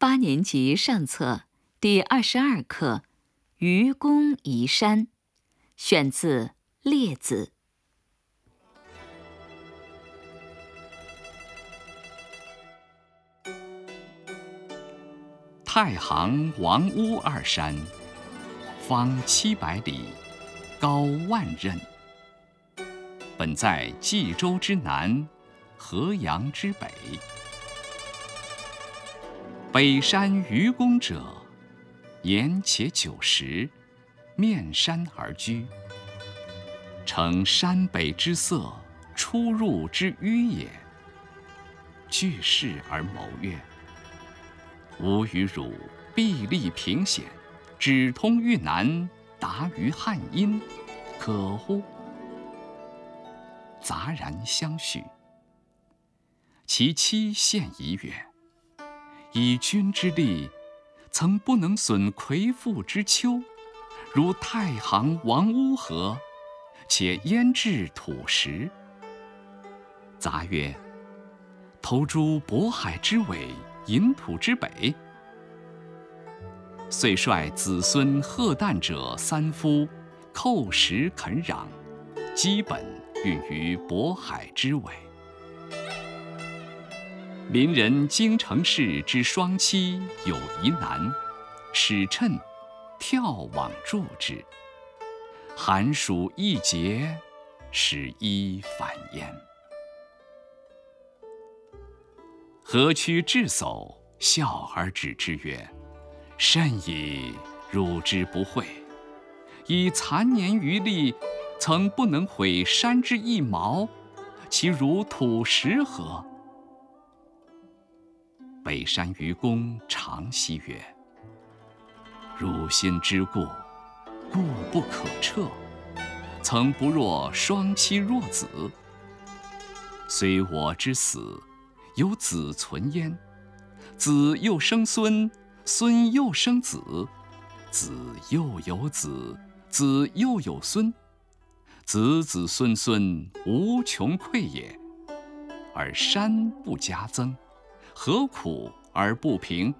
八年级上册第二十二课《愚公移山》，选自《列子》。太行、王屋二山，方七百里，高万仞。本在冀州之南，河阳之北。北山愚公者，言且九十，面山而居，成山北之色，出入之迂也。据势而谋曰：“吾与汝臂力平险，指通豫南，达于汉阴，可乎？”杂然相许。其妻献疑曰：以君之力，曾不能损魁父之丘，如太行、王屋何？且焉置土石？杂曰：投诸渤海之尾，隐土之北。遂率子孙贺旦者三夫，叩石垦壤，基本运于渤海之尾。邻人京城氏之孀妻有疑难，使趁跳往助之。寒暑易节，使衣反焉。河曲智叟笑而止之曰：“甚矣，汝之不讳！以残年余力，曾不能毁山之一毛，其如土石何？”北山愚公长息曰：“汝心之固，固不可彻。曾不若孀妻弱子。虽我之死，有子存焉；子又生孙，孙又生子，子又有子，子又有孙，子子孙孙无穷匮也。而山不加增。”何苦而不平？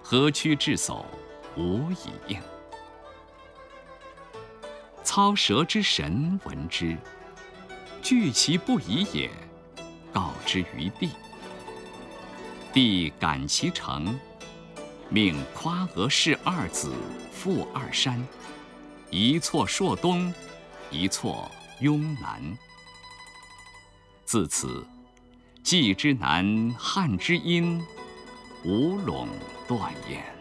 何屈智叟无以应。操蛇之神闻之，惧其不已也，告之于帝。帝感其诚，命夸娥氏二子赴二山，一错朔东，一错雍南。自此。冀之南，汉之阴，无陇断焉。